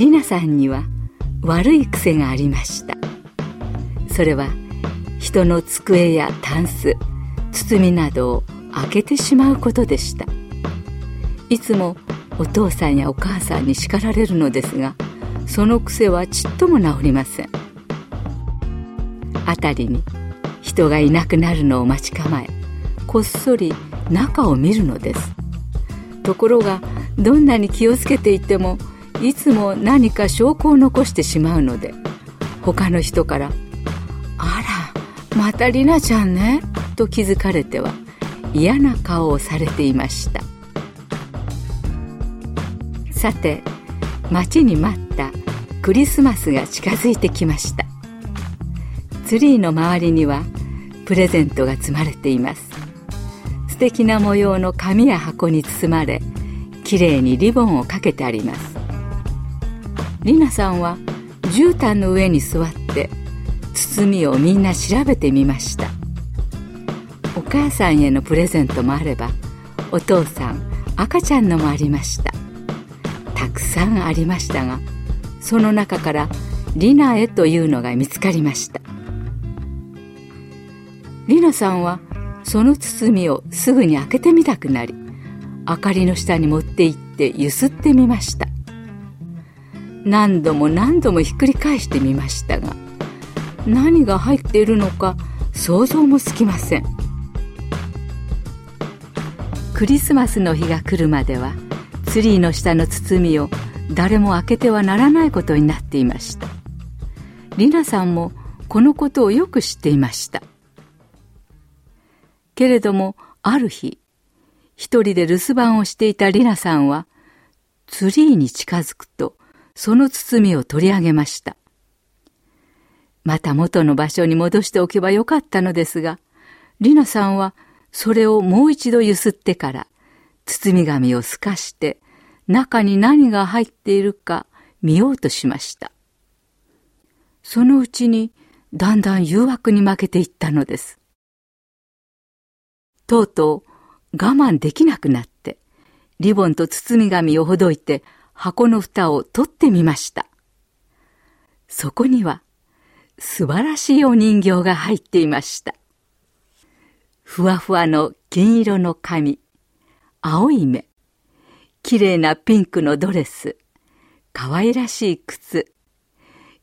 りなさんには悪い癖がありました。それは人の机やタンス包みなどを開けてしまうことでした。いつもお父さんやお母さんに叱られるのですがその癖はちっとも治りません。辺りに人がいなくなるのを待ち構えこっそり中を見るのです。ところがどんなに気をつけていてもいつも何か証拠を残してしまうので他の人から「あらまたりなちゃんね」と気づかれては嫌な顔をされていました。さて待ちに待ったクリスマスが近づいてきました。ツリーの周りにはプレゼントが積まれています。素敵な模様の紙や箱に包まれきれいにリボンをかけてあります。りなさんは絨毯の上に座って包みをみんな調べてみました。お母さんへのプレゼントもあればお父さん赤ちゃんのもありました。たくさんありましたがその中からリナへというのが見つかりました。リナさんはその包みをすぐに開けてみたくなり明かりの下に持って行ってゆすってみました。何度も何度もひっくり返してみましたが何が入っているのか想像もつきません。クリスマスの日が来るまではツリーの下の包みを誰も開けてはならないことになっていました。リナさんもこのことをよく知っていました。けれどもある日一人で留守番をしていたリナさんはツリーに近づくとその包みを取り上げました。また元の場所に戻しておけばよかったのですが、リナさんはそれをもう一度ゆすってから、包み紙を透かして中に何が入っているか見ようとしました。そのうちにだんだん誘惑に負けていったのです。とうとう我慢できなくなって、リボンと包み紙をほどいて箱の蓋を取ってみました。そこには素晴らしいお人形が入っていました。ふわふわの金色の髪、青い目、綺麗なピンクのドレス、可愛らしい靴。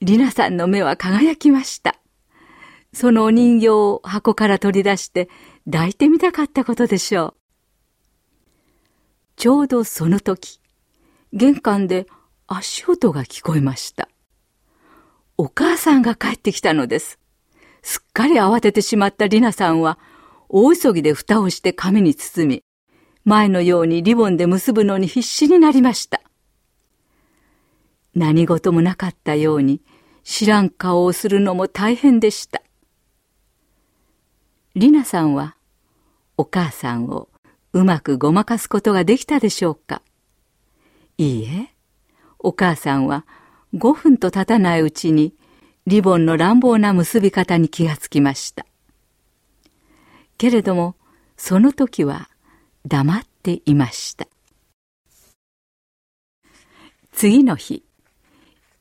リナさんの目は輝きました。そのお人形を箱から取り出して抱いてみたかったことでしょう。ちょうどその時、玄関で足音が聞こえました。お母さんが帰ってきたのです。すっかり慌ててしまったリナさんは、大急ぎで蓋をして紙に包み、前のようにリボンで結ぶのに必死になりました。何事もなかったように、知らん顔をするのも大変でした。リナさんは、お母さんをうまくごまかすことができたでしょうかいいえ、お母さんは5分と経たないうちにリボンの乱暴な結び方に気がつきました。けれども、その時は黙っていました。次の日、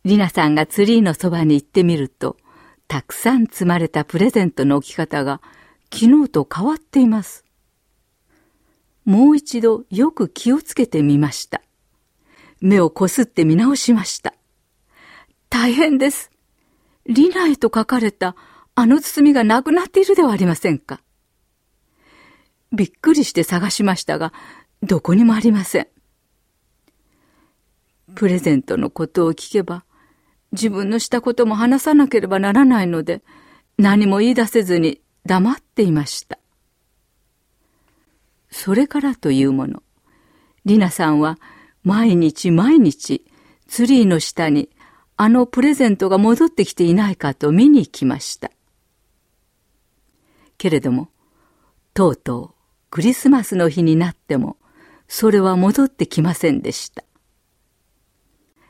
リナさんがツリーのそばに行ってみると、たくさん積まれたプレゼントの置き方が昨日と変わっています。もう一度よく気をつけてみました。目をこすって見直しました。大変です。リナイと書かれたあの包みがなくなっているではありませんか。びっくりして探しましたが、どこにもありません。プレゼントのことを聞けば、自分のしたことも話さなければならないので、何も言い出せずに黙っていました。それからというもの、リナさんは毎日毎日ツリーの下にあのプレゼントが戻ってきていないかと見に行きました。けれども、とうとうクリスマスの日になっても、それは戻ってきませんでした。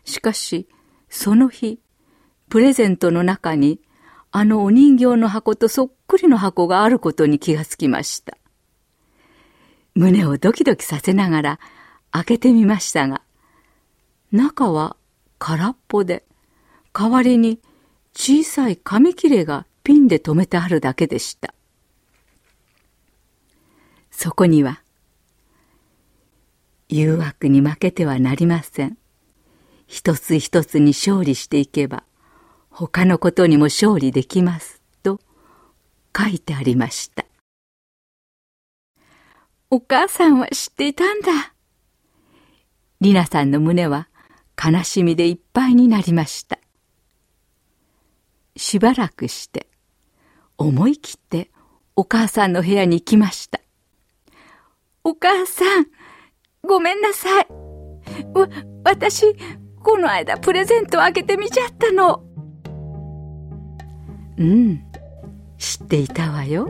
しかし、その日、プレゼントの中に、あのお人形の箱とそっくりの箱があることに気がつきました。胸をドキドキさせながら開けてみましたが、中は空っぽで、代わりに小さい紙切れがピンで留めてあるだけでした。そこには、誘惑に負けてはなりません。一つ一つに勝利していけば、他のことにも勝利できます、と書いてありました。お母さんは知っていたんだ。りなさんの胸は悲しみでいっぱいになりました。しばらくして、思い切ってお母さんの部屋に行きました。お母さん、ごめんなさい。わ、私、この間プレゼントを開けてみちゃったの。うん、知っていたわよ。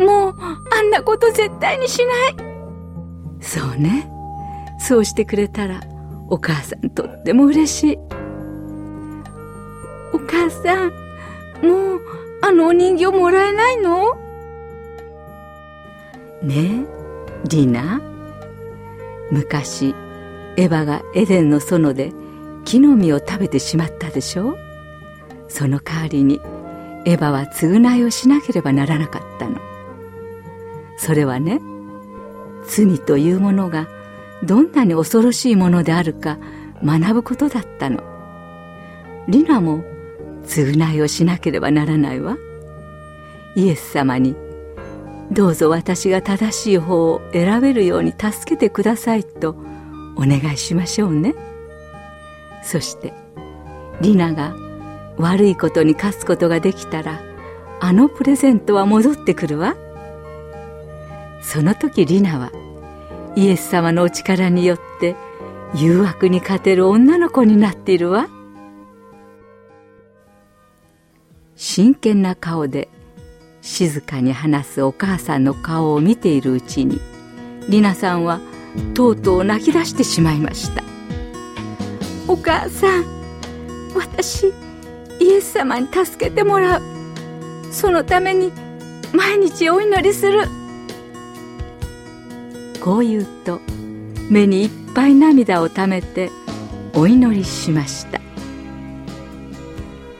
もう、あんなこと絶対にしない。そうね。そうしてくれたら、お母さんとっても嬉しい。お母さん、もう、あのお人形もらえないの？ねえ、リナ。昔、エヴァがエデンの園で木の実を食べてしまったでしょ？その代わりにエヴァは償いをしなければならなかったの。それはね、罪というものがどんなに恐ろしいものであるか学ぶことだったの。リナも償いをしなければならないわ。イエス様にどうぞ私が正しい方を選べるように助けてくださいとお願いしましょうね。そして、リナが悪いことに勝つことができたら、あのプレゼントは戻ってくるわ。その時リナは、イエス様のお力によって誘惑に勝てる女の子になっているわ。真剣な顔で静かに話すお母さんの顔を見ているうちにりなさんはとうとう泣き出してしまいました。お母さん私イエス様に助けてもらう。そのために毎日お祈りする。こう言うと目にいっぱい涙をためてお祈りしました。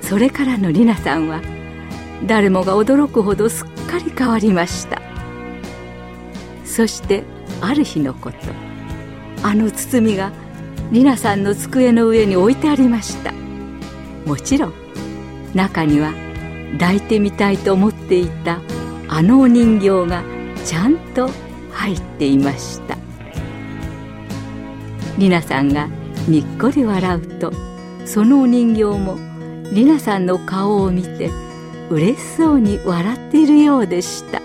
それからのりなさんは誰もが驚くほどすっかり変わりました。そしてある日のことあの包みがりなさんの机の上に置いてありました。もちろん中には抱いてみたいと思っていたあのお人形がちゃんと入っていました。りなさんがにっこり笑うとそのお人形もりなさんの顔を見て嬉しそうに笑っているようでした。